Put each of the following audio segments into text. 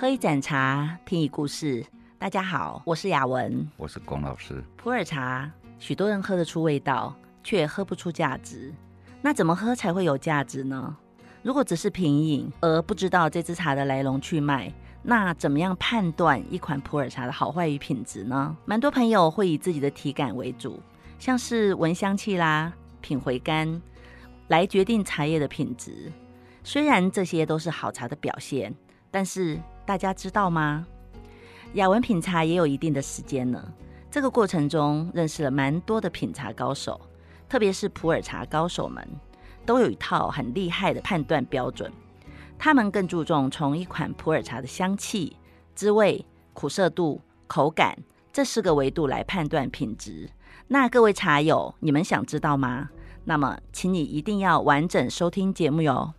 喝一盏茶，听一故事。大家好，我是雅文，我是龚老师。普洱茶，许多人喝得出味道，却喝不出价值。那怎么喝才会有价值呢？如果只是品饮，而不知道这支茶的来龙去脉，那怎么样判断一款普洱茶的好坏与品质呢？蛮多朋友会以自己的体感为主，像是闻香气啦、品回甘，来决定茶叶的品质。虽然这些都是好茶的表现，但是大家知道吗？雅文品茶也有一定的时间了，这个过程中认识了蛮多的品茶高手，特别是普洱茶高手们，都有一套很厉害的判断标准。他们更注重从一款普洱茶的香气、滋味、苦涩度、口感这四个维度来判断品质。那各位茶友，你们想知道吗？那么，请你一定要完整收听节目哟。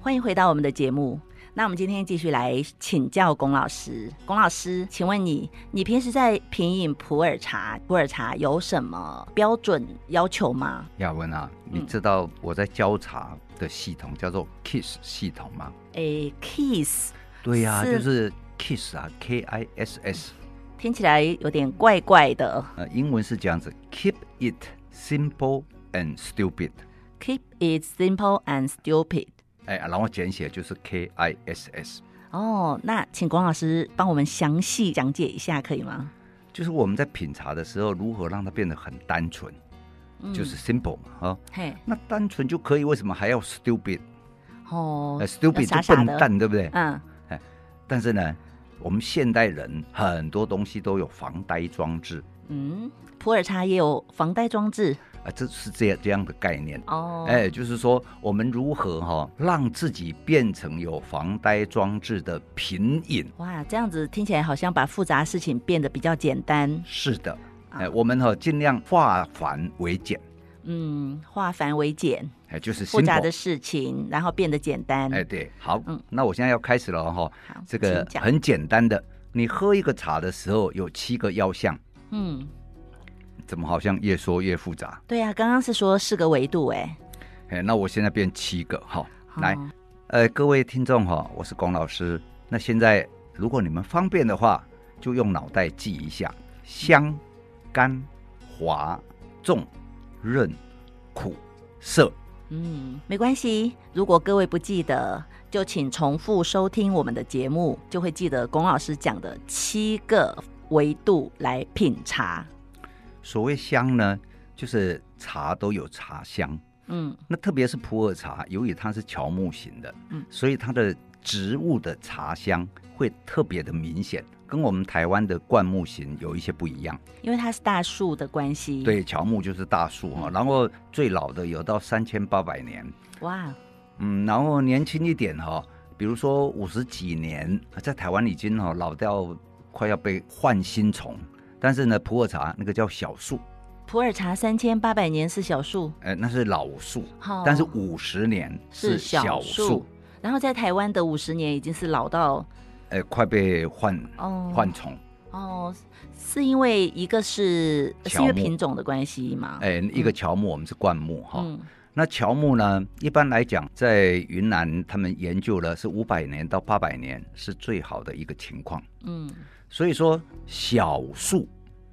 欢迎回到我们的节目。那我们今天继续来请教龚老师。龚老师，请问你，你平时在品饮普洱茶，普洱茶有什么标准要求吗？雅文啊，你知道我在教茶的系统叫做 KISS 系统吗？诶，KISS。对呀、啊，就是 KISS 啊，K I S S。听起来有点怪怪的。呃，英文是这样子：Keep it simple and stupid。Keep it simple and stupid。哎，然后简写就是 K I S S。哦，那请龚老师帮我们详细讲解一下，可以吗？就是我们在品茶的时候，如何让它变得很单纯，嗯、就是 simple 嘛，哈。嘿，那单纯就可以，为什么还要 stupid？哦，stupid 傻傻就笨蛋，对不对？嗯。哎，但是呢，我们现代人很多东西都有防呆装置。嗯，普洱茶也有防呆装置。啊，这是这样这样的概念哦，哎，就是说我们如何哈、哦、让自己变成有防呆装置的品饮。哇，这样子听起来好像把复杂事情变得比较简单。是的，哎，哦、我们哈、哦、尽量化繁为简。嗯，化繁为简，哎，就是复杂的事情，然后变得简单。哎，对，好，嗯，那我现在要开始了哈、这个很简单的，你喝一个茶的时候有七个要项。嗯。怎么好像越说越复杂？对呀、啊，刚刚是说四个维度哎，哎，那我现在变七个哈。来，呃，各位听众哈，我是龚老师。那现在如果你们方便的话，就用脑袋记一下：香、甘、滑、重、润、苦、涩。嗯，没关系。如果各位不记得，就请重复收听我们的节目，就会记得龚老师讲的七个维度来品茶。所谓香呢，就是茶都有茶香，嗯，那特别是普洱茶，由于它是乔木型的，嗯，所以它的植物的茶香会特别的明显，跟我们台湾的灌木型有一些不一样，因为它是大树的关系。对，乔木就是大树哈，嗯，然后最老的有到三千八百年，哇，嗯，然后年轻一点哈，比如说五十几年，在台湾已经哈老掉，快要被换新虫。但是呢，普洱茶那个叫小树，普洱茶三千八百年是小树，哎、呃，那是老树，哦、但是五十年是小树，然后在台湾的五十年已经是老到，呃，快被换换虫。哦，是因为一个是是因为品种的关系吗？哎、呃，一个乔木，我们是灌木哈，嗯、那乔木呢，一般来讲在云南他们研究了是五百年到八百年是最好的一个情况，嗯。所以说，小树，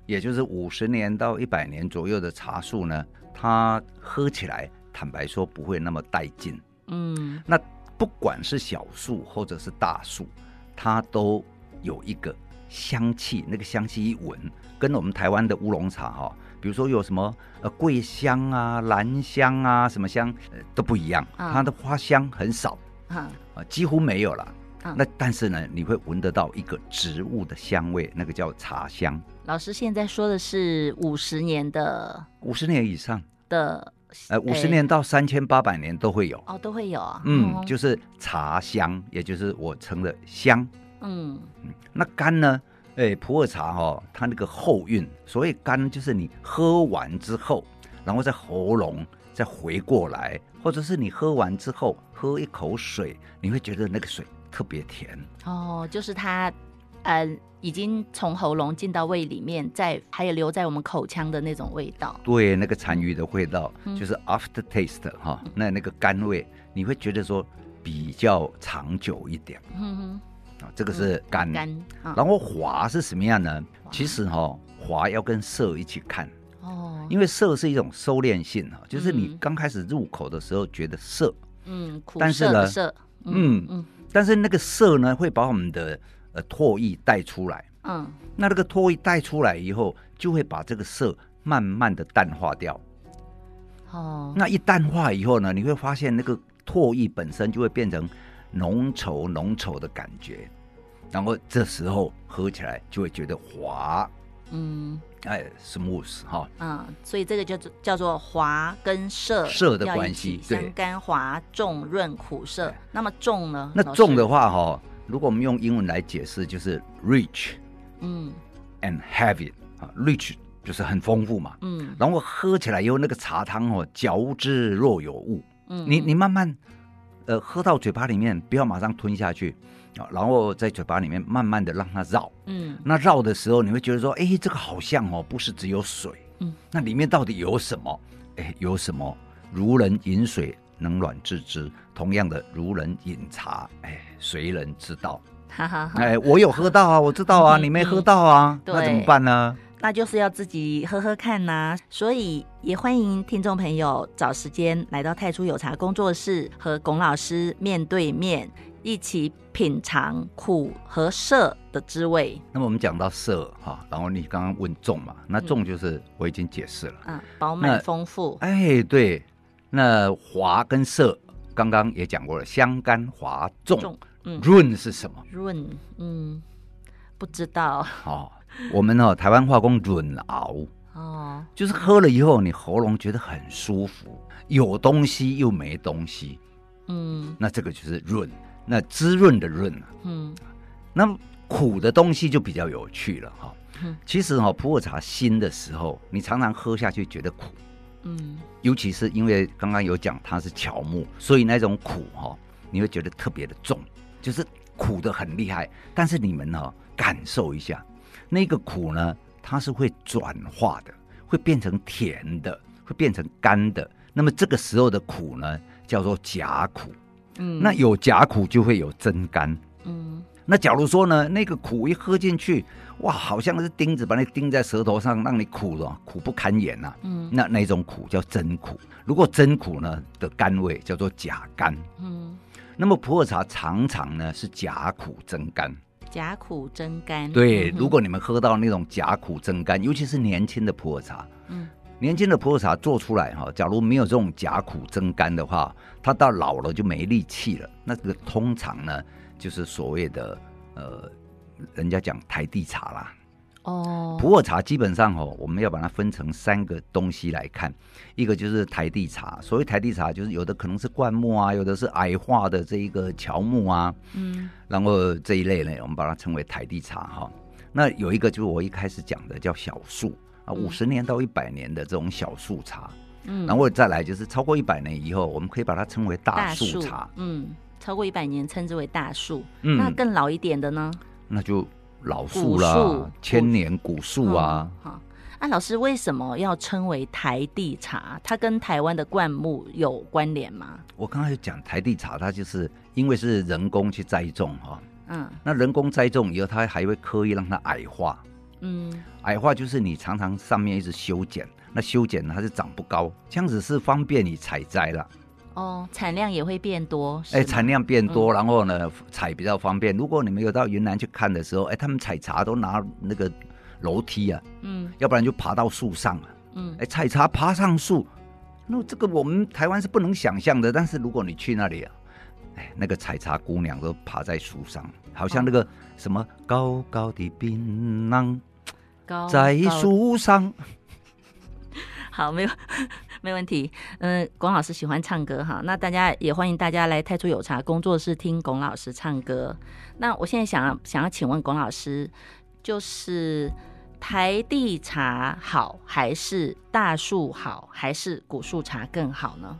也就是五十年到一百年左右的茶树呢，它喝起来，坦白说不会那么带劲。嗯，那不管是小树或者是大树，它都有一个香气，那个香气一闻，跟我们台湾的乌龙茶哈、哦，比如说有什么呃桂香啊、兰香啊，什么香、呃、都不一样，它的花香很少，啊、呃，几乎没有了。那但是呢，你会闻得到一个植物的香味，那个叫茶香。老师现在说的是五十年的，五十年以上的，呃，五十年到三千八百年都会有哦，都会有啊。嗯，就是茶香，也就是我称的香。嗯嗯，那干呢？哎，普洱茶哦，它那个后韵，所谓甘就是你喝完之后，然后在喉咙再回过来，或者是你喝完之后喝一口水，你会觉得那个水。特别甜哦，就是它呃，已经从喉咙进到胃里面，在还有留在我们口腔的那种味道。对，那个残余的味道、嗯、就是 after taste 哈、嗯，那那个甘味，你会觉得说比较长久一点。嗯哼，啊，这个是甘。然后滑是什么样呢？其实哈、哦，滑要跟涩一起看。哦。因为涩是一种收敛性哈，就是你刚开始入口的时候觉得涩。嗯。苦。但是呢，嗯嗯，嗯。但是那个色呢，会把我们的呃唾液带出来。嗯。那这个唾液带出来以后，就会把这个色慢慢的淡化掉。哦。那一淡化以后呢，你会发现那个唾液本身就会变成浓稠浓稠的感觉，然后这时候喝起来就会觉得滑。嗯。哎，smooth 哈。嗯，所以这个叫做叫做滑跟涩涩的关系，对。香甘滑重润苦涩。那么重呢？那重的话哈，如果我们用英文来解释，就是 rich，嗯，and heavy 啊，rich 就是很丰富嘛，嗯。然后喝起来以后，那个茶汤哦，嚼之若有物。嗯。你你慢慢，呃，喝到嘴巴里面，不要马上吞下去。然后在嘴巴里面慢慢的让它绕，嗯，那绕的时候你会觉得说，哎，这个好像哦，不是只有水，嗯，那里面到底有什么？哎，有什么？如人饮水，冷暖自知。同样的，如人饮茶，哎，谁人知道？哈哈，哎，我有喝到啊，我知道啊，你没喝到啊，那怎么办呢？那就是要自己喝喝看呐、啊。所以也欢迎听众朋友找时间来到太初有茶工作室，和龚老师面对面。一起品尝苦和涩的滋味。那么我们讲到涩哈，然后你刚刚问重嘛，那重就是我已经解释了，嗯，饱满丰富。哎，对，那滑跟涩刚刚也讲过了，香甘滑重，润是什么？润，嗯，不知道。哦，我们呢、哦，台湾话工润熬，哦，就是喝了以后你喉咙觉得很舒服，有东西又没东西，嗯，那这个就是润。那滋润的润啊，嗯，那苦的东西就比较有趣了哈。嗯，其实哈，普洱茶新的时候，你常常喝下去觉得苦，嗯，尤其是因为刚刚有讲它是乔木，所以那种苦哈，你会觉得特别的重，就是苦的很厉害。但是你们呢，感受一下，那个苦呢，它是会转化的，会变成甜的，会变成甘的。那么这个时候的苦呢，叫做假苦。嗯，那有假苦就会有真甘。嗯，那假如说呢，那个苦一喝进去，哇，好像是钉子把你钉在舌头上，让你苦了，苦不堪言呐。嗯，那那种苦叫真苦。如果真苦呢的甘味叫做假甘。嗯，那么普洱茶常常呢是假苦真甘。假苦真甘。对，如果你们喝到那种假苦真甘，尤其是年轻的普洱茶。嗯。年轻的普洱茶做出来哈，假如没有这种假苦真甘的话，它到老了就没力气了。那这个通常呢，就是所谓的呃，人家讲台地茶啦。哦，普洱茶基本上哦，我们要把它分成三个东西来看，一个就是台地茶。所谓台地茶，就是有的可能是灌木啊，有的是矮化的这一个乔木啊。嗯，然后这一类呢，我们把它称为台地茶哈。那有一个就是我一开始讲的叫小树。啊，五十年到一百年的这种小树茶，嗯，然后再来就是超过一百年以后，我们可以把它称为大树茶，嗯，超过一百年称之为大树，嗯，那更老一点的呢？那就老树啦，千年古树啊。好、嗯，啊，老师为什么要称为台地茶？它跟台湾的灌木有关联吗？我刚才讲台地茶，它就是因为是人工去栽种哈，嗯，那人工栽种以后，它还会刻意让它矮化。嗯，矮化就是你常常上面一直修剪，那修剪它是长不高，这样子是方便你采摘了。哦，产量也会变多。哎，产量变多，然后呢，采比较方便。如果你们有到云南去看的时候，哎，他们采茶都拿那个楼梯啊，嗯，要不然就爬到树上啊，嗯，哎，采茶爬上树，那这个我们台湾是不能想象的。但是如果你去那里啊，哎，那个采茶姑娘都爬在树上，好像那个什么高高的槟榔。在树上，好，没有，没问题。嗯，龚老师喜欢唱歌哈，那大家也欢迎大家来太初有茶工作室听龚老师唱歌。那我现在想要想要请问龚老师，就是台地茶好，还是大树好，还是古树茶更好呢？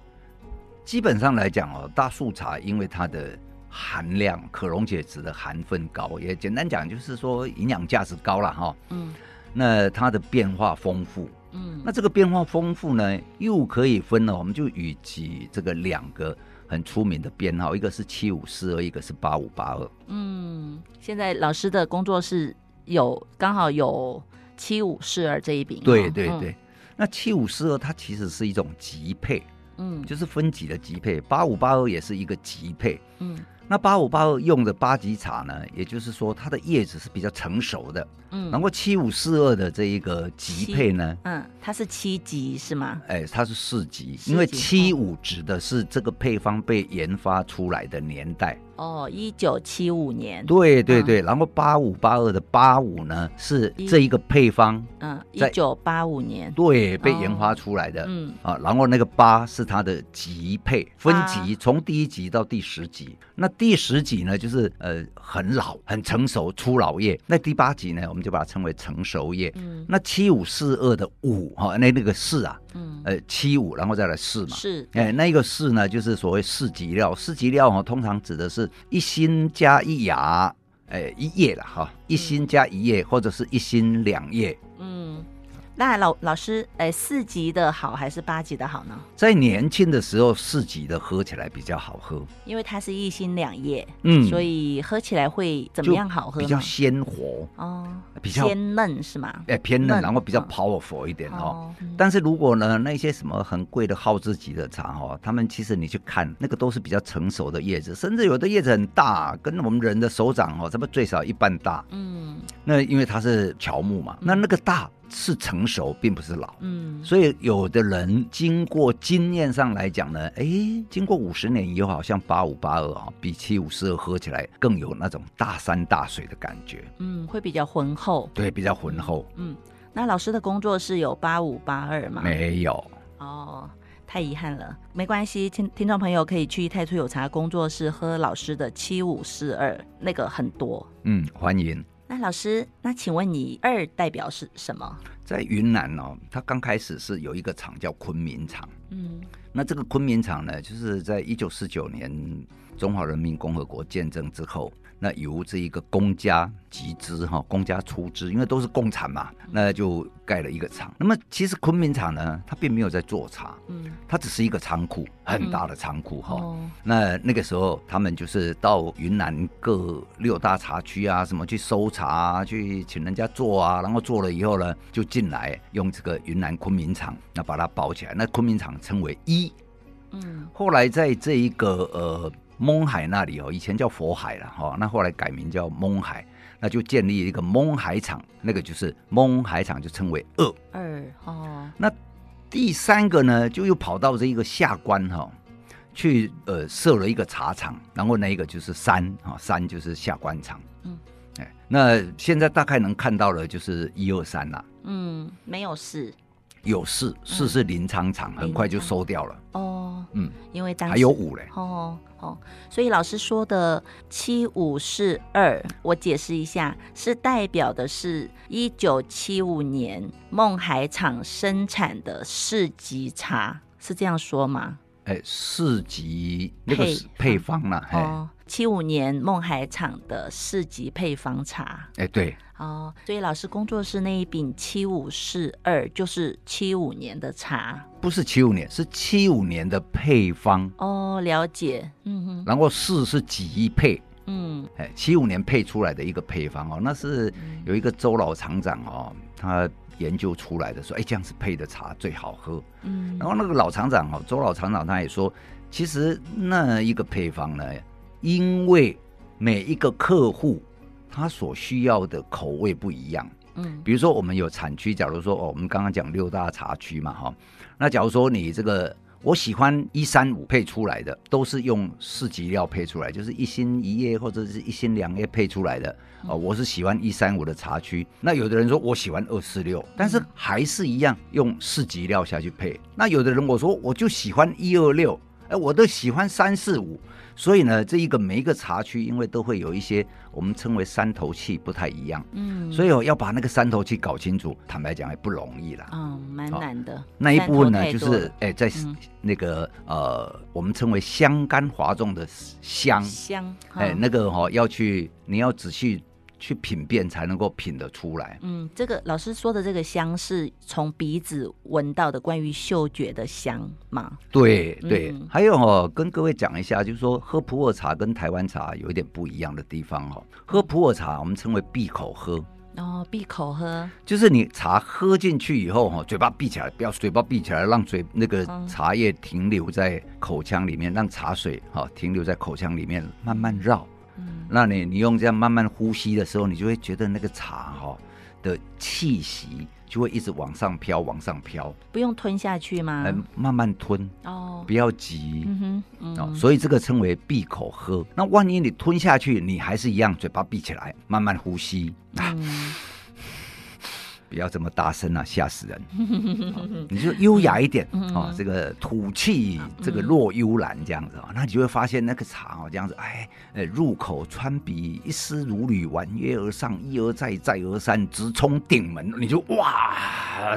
基本上来讲哦，大树茶因为它的含量，可溶解质的含分高，也简单讲就是说营养价值高了哈。嗯，那它的变化丰富。嗯，那这个变化丰富呢，又可以分了，我们就以及这个两个很出名的编号，一个是七五四二，一个是八五八二。嗯，现在老师的工作室有刚好有七五四二这一饼。对对对，嗯、那七五四二它其实是一种级配，嗯，就是分级的级配，八五八二也是一个级配，嗯。那八五八二用的八级茶呢，也就是说它的叶子是比较成熟的，嗯，然后七五四二的这一个级配呢，嗯，它是七级是吗？哎，它是四级，因为七五指的是这个配方被研发出来的年代。哦，一九七五年。对对对，嗯、然后八五八二的八五呢，是这一个配方，嗯，一九八五年，对，被研发出来的，哦、嗯。啊，然后那个八是它的级配分级，从第一级到第十级，那第十集呢，就是呃很老很成熟初老叶，那第八集呢，我们就把它称为成熟叶，嗯，那七五四二的五哈，那那个四啊。嗯，呃，七五，然后再来四嘛，是，哎，那个四呢，就是所谓四级料，四级料哈，通常指的是一心加一芽，哎，一叶了哈，一心加一叶，或者是一心两叶。嗯。那老老师，哎，四级的好还是八级的好呢？在年轻的时候，四级的喝起来比较好喝，因为它是一心两叶，嗯，所以喝起来会怎么样好喝？比较鲜活哦，比较偏嫩是吗？哎，偏嫩，然后比较 powerful 一点哈。哦嗯、但是如果呢，那些什么很贵的耗子级的茶哈，他们其实你去看，那个都是比较成熟的叶子，甚至有的叶子很大，跟我们人的手掌哦，这不最少一半大。嗯，那因为它是乔木嘛，那那个大。是成熟，并不是老。嗯，所以有的人经过经验上来讲呢，哎，经过五十年以后，好像八五八二啊，比七五四二喝起来更有那种大山大水的感觉。嗯，会比较浑厚。对，比较浑厚。嗯，那老师的工作室有八五八二吗？没有。哦，太遗憾了。没关系，听听众朋友可以去太初有茶工作室喝老师的七五四二，那个很多。嗯，欢迎。那老师，那请问你二代表是什么？在云南哦，它刚开始是有一个厂叫昆明厂。嗯，那这个昆明厂呢，就是在一九四九年中华人民共和国建政之后。那由这一个公家集资哈，公家出资，因为都是共产嘛，那就盖了一个厂。那么其实昆明厂呢，它并没有在做茶，嗯，它只是一个仓库，很大的仓库哈。那那个时候他们就是到云南各六大茶区啊，什么去搜茶啊，去请人家做啊，然后做了以后呢，就进来用这个云南昆明厂，那把它包起来。那昆明厂称为一，嗯，后来在这一个呃。勐海那里哦，以前叫佛海了哈，那后来改名叫勐海，那就建立一个勐海厂，那个就是勐海厂，就称为二二哦。那第三个呢，就又跑到这一个下关哈，去呃设了一个茶厂，然后那一个就是三啊，三就是下关厂。嗯，哎，那现在大概能看到的就是一二三了。嗯，没有四。有四，四是临沧厂，很快就收掉了。哦，嗯，因为当时还有五嘞。哦哦，所以老师说的七五四二，我解释一下，是代表的是一九七五年勐海厂生产的四级茶，是这样说吗？哎，四级那个是配方了。哦，七五年勐海厂的四级配方茶。哎，对。哦，所以老师工作室那一饼七五四二就是七五年的茶，不是七五年，是七五年的配方。哦，了解，嗯哼。然后四是级配，嗯，哎，七五年配出来的一个配方哦，那是有一个周老厂长哦，他研究出来的，说，哎，这样子配的茶最好喝。嗯，然后那个老厂长哦，周老厂长他也说，其实那一个配方呢，因为每一个客户。他所需要的口味不一样，嗯，比如说我们有产区，假如说哦，我们刚刚讲六大茶区嘛，哈，那假如说你这个我喜欢一三五配出来的，都是用四级料配出来，就是一心一叶或者是一心两叶配出来的，哦，我是喜欢一三五的茶区。那有的人说我喜欢二四六，但是还是一样用四级料下去配。那有的人我说我就喜欢一二六。哎，我都喜欢三四五。所以呢，这一个每一个茶区，因为都会有一些我们称为山头气不太一样，嗯，所以我要把那个山头气搞清楚，坦白讲也不容易啦。嗯，蛮难的。那一部分呢，就是哎，在那个、嗯、呃，我们称为香干华重的香香，哎，那个哈、哦、要去，你要仔细。去品辨才能够品得出来。嗯，这个老师说的这个香是从鼻子闻到的关于嗅觉的香吗？对对，嗯、还有哦，跟各位讲一下，就是说喝普洱茶跟台湾茶有一点不一样的地方哦。喝普洱茶我们称为闭口喝。哦，闭口喝，就是你茶喝进去以后哈，嘴巴闭起来，不要嘴巴闭起来，让嘴那个茶叶停留在口腔里面，让茶水哈停留在口腔里面，慢慢绕。嗯，那你你用这样慢慢呼吸的时候，你就会觉得那个茶哈的气息就会一直往上飘，往上飘。不用吞下去吗？嗯，慢慢吞哦，不要急。嗯哼，嗯哦，所以这个称为闭口喝。那万一你吞下去，你还是一样嘴巴闭起来，慢慢呼吸。嗯。不要这么大声啊，吓死人！你就优雅一点啊，这个吐气，这个若幽兰这样子啊，那你就会发现那个茶哦，这样子，哎，入口穿鼻，一丝如缕，婉约而上，一而再，再而三，直冲顶门。你就哇，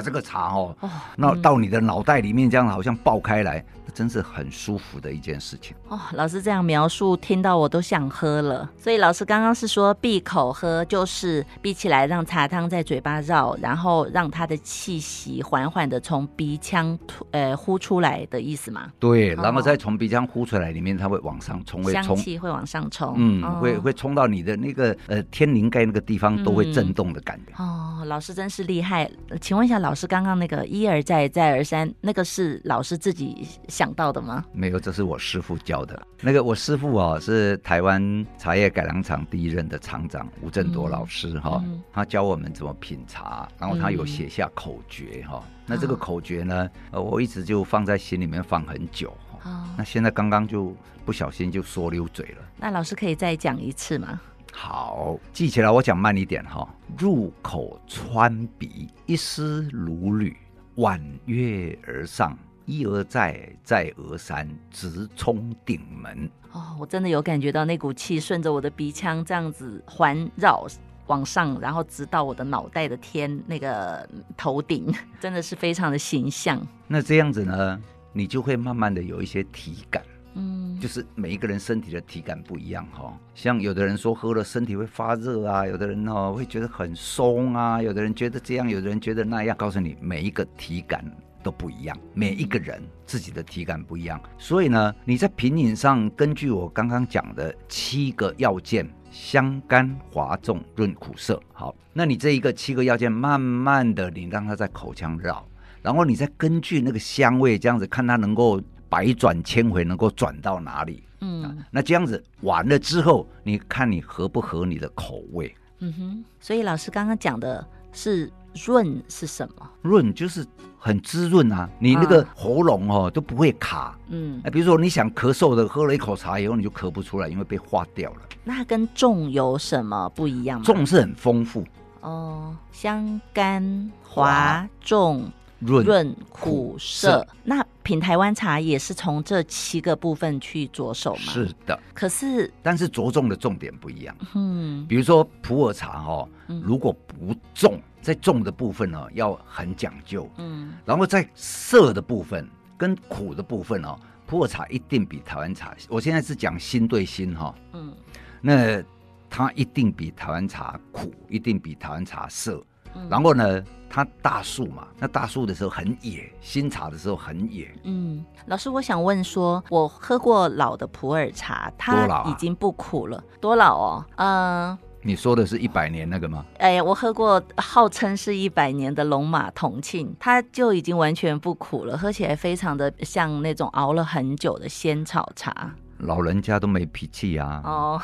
这个茶哦，那到你的脑袋里面这样好像爆开来。真是很舒服的一件事情哦。老师这样描述，听到我都想喝了。所以老师刚刚是说闭口喝，就是闭起来，让茶汤在嘴巴绕，然后让他的气息缓缓的从鼻腔吐呃呼出来的意思吗？对，然后再从鼻腔呼出来，里面它会往上冲，会香气会往上冲，嗯，哦、会会冲到你的那个呃天灵盖那个地方都会震动的感觉。嗯、哦，老师真是厉害。请问一下，老师刚刚那个一而再再而三，那个是老师自己。想到的吗？没有，这是我师傅教的。那个我师父哦，是台湾茶叶改良厂第一任的厂长吴振铎老师哈，他教我们怎么品茶，然后他有写下口诀哈。嗯、那这个口诀呢，呃，我一直就放在心里面放很久。哦。那现在刚刚就不小心就说溜嘴了。那老师可以再讲一次吗？好，记起来，我讲慢一点哈。入口穿鼻，一丝如缕，婉约而上。一而再，再而三，直冲顶门。哦，我真的有感觉到那股气顺着我的鼻腔这样子环绕往上，然后直到我的脑袋的天那个头顶，真的是非常的形象。那这样子呢，你就会慢慢的有一些体感。嗯，就是每一个人身体的体感不一样哈。像有的人说喝了身体会发热啊，有的人哦会觉得很松啊，有的人觉得这样，有的人觉得那样。告诉你，每一个体感。都不一样，每一个人自己的体感不一样，所以呢，你在品饮上，根据我刚刚讲的七个要件：香甘滑重润苦涩。好，那你这一个七个要件，慢慢的，你让它在口腔绕，然后你再根据那个香味，这样子看它能够百转千回，能够转到哪里。嗯，那这样子完了之后，你看你合不合你的口味？嗯哼，所以老师刚刚讲的是。润是什么？润就是很滋润啊，你那个喉咙哦都不会卡。嗯，哎，比如说你想咳嗽的，喝了一口茶以后你就咳不出来，因为被化掉了。那跟重有什么不一样吗？重是很丰富哦，香甘滑重润润苦涩。那品台湾茶也是从这七个部分去着手吗？是的。可是，但是着重的重点不一样。嗯，比如说普洱茶哈，如果不重。在重的部分呢，要很讲究，嗯，然后在涩的部分跟苦的部分哦，普洱茶一定比台湾茶，我现在是讲心对心哈，嗯，那它一定比台湾茶苦，一定比台湾茶涩，嗯，然后呢，它大树嘛，那大树的时候很野，新茶的时候很野，嗯，老师，我想问说，我喝过老的普洱茶，它已经不苦了，多老哦，嗯。你说的是一百年那个吗？哎，我喝过号称是一百年的龙马同庆，它就已经完全不苦了，喝起来非常的像那种熬了很久的仙草茶。老人家都没脾气呀。哦，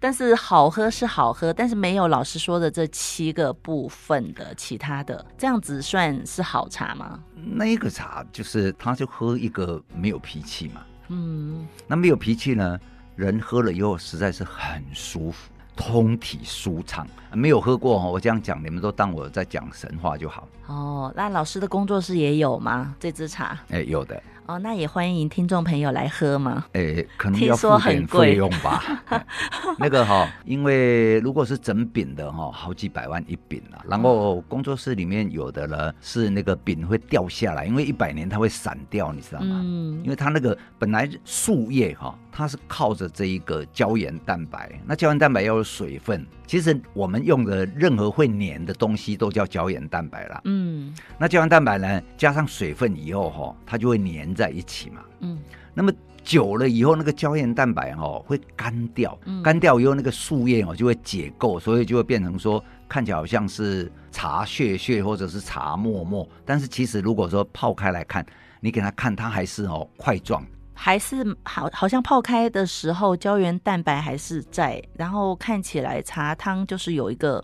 但是好喝是好喝，但是没有老师说的这七个部分的其他的，这样子算是好茶吗？那个茶就是他就喝一个没有脾气嘛。嗯，那没有脾气呢，人喝了以后实在是很舒服。通体舒畅，没有喝过哦。我这样讲，你们都当我在讲神话就好。哦，那老师的工作室也有吗？这支茶？哎，有的。哦，那也欢迎听众朋友来喝吗？诶，可能要付点费用吧。那个哈、哦，因为如果是整饼的哈，好几百万一饼啊。然后工作室里面有的呢是那个饼会掉下来，因为一百年它会散掉，你知道吗？嗯。因为它那个本来树叶哈，它是靠着这一个胶原蛋白，那胶原蛋白要有水分。其实我们用的任何会粘的东西都叫胶原蛋白啦。嗯。那胶原蛋白呢，加上水分以后哈，它就会粘。在一起嘛，嗯，那么久了以后，那个胶原蛋白哈会干掉，干掉以后那个树叶哦就会解构，所以就会变成说看起来好像是茶屑屑或者是茶沫沫，但是其实如果说泡开来看，你给它看，它还是哦块状，还是好好像泡开的时候胶原蛋白还是在，然后看起来茶汤就是有一个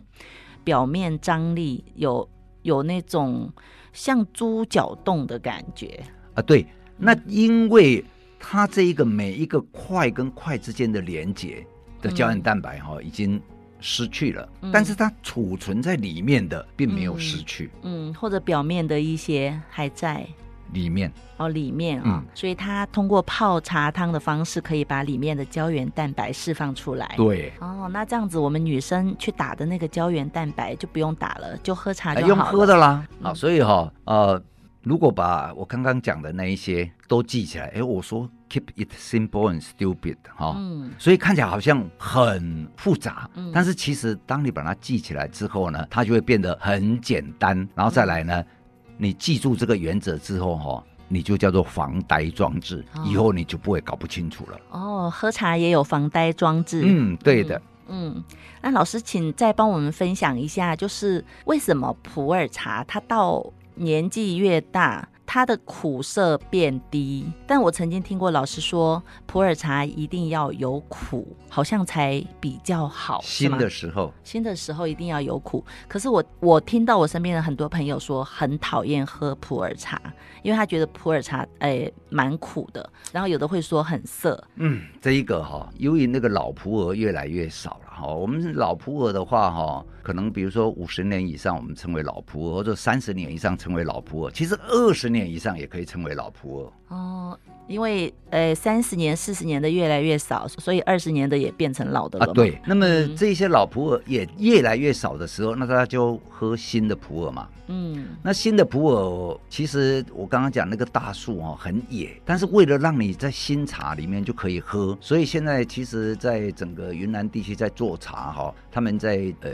表面张力，有有那种像猪脚冻的感觉。啊，对。那因为它这一个每一个块跟块之间的连接的胶原蛋白哈、哦、已经失去了，嗯、但是它储存在里面的并没有失去，嗯，嗯，或者表面的一些还在里面。哦，里面啊、哦，嗯、所以它通过泡茶汤的方式可以把里面的胶原蛋白释放出来。对，哦，那这样子我们女生去打的那个胶原蛋白就不用打了，就喝茶就好了，用喝的啦。啊、嗯，所以哈、哦，呃。如果把我刚刚讲的那一些都记起来，哎，我说 keep it simple and stupid 哈、哦，嗯，所以看起来好像很复杂，嗯，但是其实当你把它记起来之后呢，它就会变得很简单，然后再来呢，嗯、你记住这个原则之后哈、哦，你就叫做防呆装置，哦、以后你就不会搞不清楚了。哦，喝茶也有防呆装置，嗯，对的，嗯，嗯，那老师请再帮我们分享一下，就是为什么普洱茶它到年纪越大，它的苦涩变低。但我曾经听过老师说，普洱茶一定要有苦，好像才比较好。新的时候，新的时候一定要有苦。可是我我听到我身边的很多朋友说，很讨厌喝普洱茶，因为他觉得普洱茶诶蛮苦的。然后有的会说很涩。嗯，这一个哈，由于那个老普洱越来越少了。哦，我们老普洱的话，哈，可能比如说五十年以上，我们称为老普洱，或者三十年以上称为老普洱，其实二十年以上也可以称为老普洱。哦。因为呃三十年、四十年的越来越少，所以二十年的也变成老的了。啊，对。那么这些老普洱也越来越少的时候，那大家就喝新的普洱嘛。嗯。那新的普洱，其实我刚刚讲那个大树哦，很野，但是为了让你在新茶里面就可以喝，所以现在其实在整个云南地区在做茶哈，他们在呃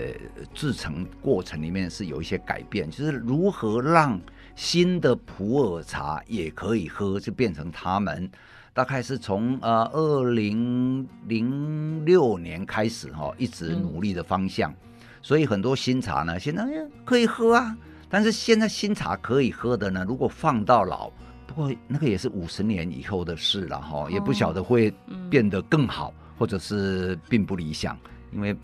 制成过程里面是有一些改变，就是如何让。新的普洱茶也可以喝，就变成他们大概是从呃二零零六年开始哈，一直努力的方向。嗯、所以很多新茶呢，现在可以喝啊。但是现在新茶可以喝的呢，如果放到老，不过那个也是五十年以后的事了哈，也不晓得会变得更好，嗯、或者是并不理想，因为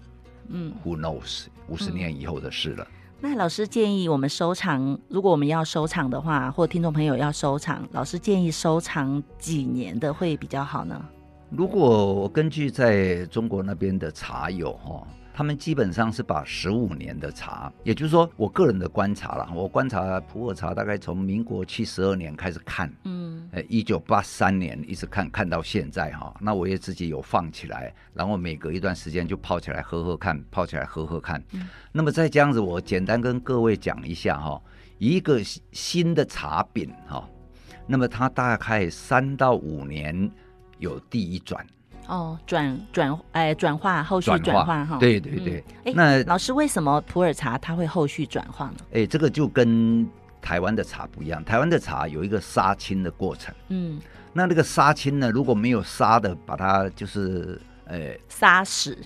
嗯，Who knows，五十年以后的事了。那老师建议我们收藏，如果我们要收藏的话，或听众朋友要收藏，老师建议收藏几年的会比较好呢？如果我根据在中国那边的茶友哈。他们基本上是把十五年的茶，也就是说，我个人的观察了，我观察普洱茶大概从民国七十二年开始看，嗯，呃，一九八三年一直看看到现在哈，那我也自己有放起来，然后每隔一段时间就泡起来喝喝看，泡起来喝喝看。嗯，那么再这样子，我简单跟各位讲一下哈，一个新的茶饼哈，那么它大概三到五年有第一转。哦，转转哎，转化后续转化哈，对对对。哎、嗯，那老师为什么普洱茶它会后续转化呢？哎，这个就跟台湾的茶不一样，台湾的茶有一个杀青的过程。嗯，那那个杀青呢，如果没有杀的，把它就是呃杀死，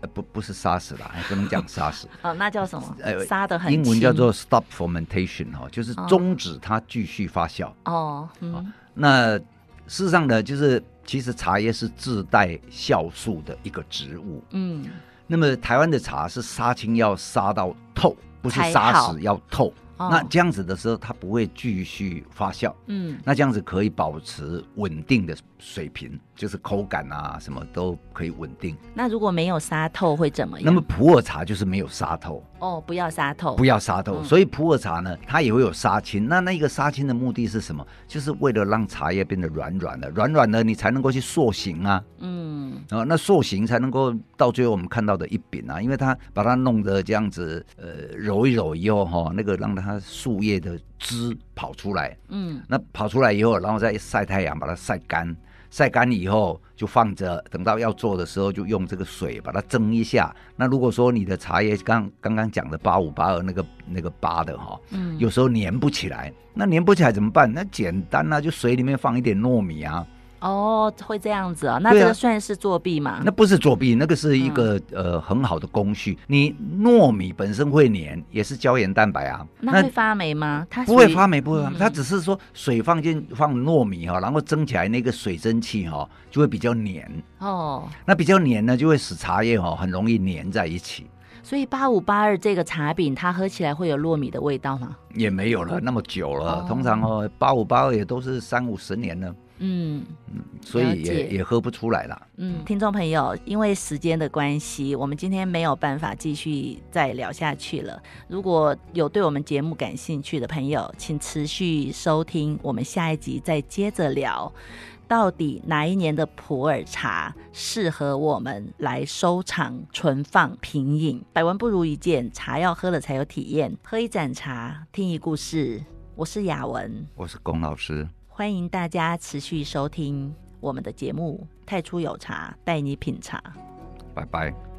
呃不不是杀死了，还不能讲杀死。哦，那叫什么？呃，杀的很。英文叫做 stop fermentation 哈，就是终止它继续发酵。哦，嗯。那事实上呢，就是。其实茶叶是自带酵素的一个植物，嗯，那么台湾的茶是杀青要杀到透，不是杀死要透，哦、那这样子的时候，它不会继续发酵。嗯，那这样子可以保持稳定的水平，就是口感啊，什么都可以稳定。那如果没有沙透会怎么样？那么普洱茶就是没有沙透。哦，不要沙透，不要沙透。嗯、所以普洱茶呢，它也会有杀青。那那一个杀青的目的是什么？就是为了让茶叶变得软软的，软软的你才能够去塑形啊。嗯，啊，那塑形才能够到最后我们看到的一饼啊，因为它把它弄得这样子，呃，揉一揉以后哈，那个让它树叶的汁跑出来。嗯，那跑出来以后，然后再晒太阳，把它晒干。晒干以后就放着，等到要做的时候就用这个水把它蒸一下。那如果说你的茶叶刚刚刚讲的八五八二那个那个八的哈，嗯，有时候粘不起来，那粘不起来怎么办？那简单啊，就水里面放一点糯米啊。哦，会这样子啊？那这个算是作弊吗？那不是作弊，那个是一个、嗯、呃很好的工序。你糯米本身会粘，也是胶原蛋白啊。那会发霉吗？它不会发霉，不会发霉。它只是说水放进放糯米哈，然后蒸起来那个水蒸气哈就会比较黏。哦，那比较黏呢，就会使茶叶哈很容易粘在一起。所以八五八二这个茶饼，它喝起来会有糯米的味道吗？也没有了，那么久了。哦、通常哦，八五八二也都是三五十年了。嗯嗯，所以也也喝不出来了。嗯，听众朋友，因为时间的关系，我们今天没有办法继续再聊下去了。如果有对我们节目感兴趣的朋友，请持续收听，我们下一集再接着聊，到底哪一年的普洱茶适合我们来收藏、存放、品饮？百闻不如一见，茶要喝了才有体验。喝一盏茶，听一故事。我是雅文，我是龚老师。欢迎大家持续收听我们的节目《太初有茶》，带你品茶。拜拜。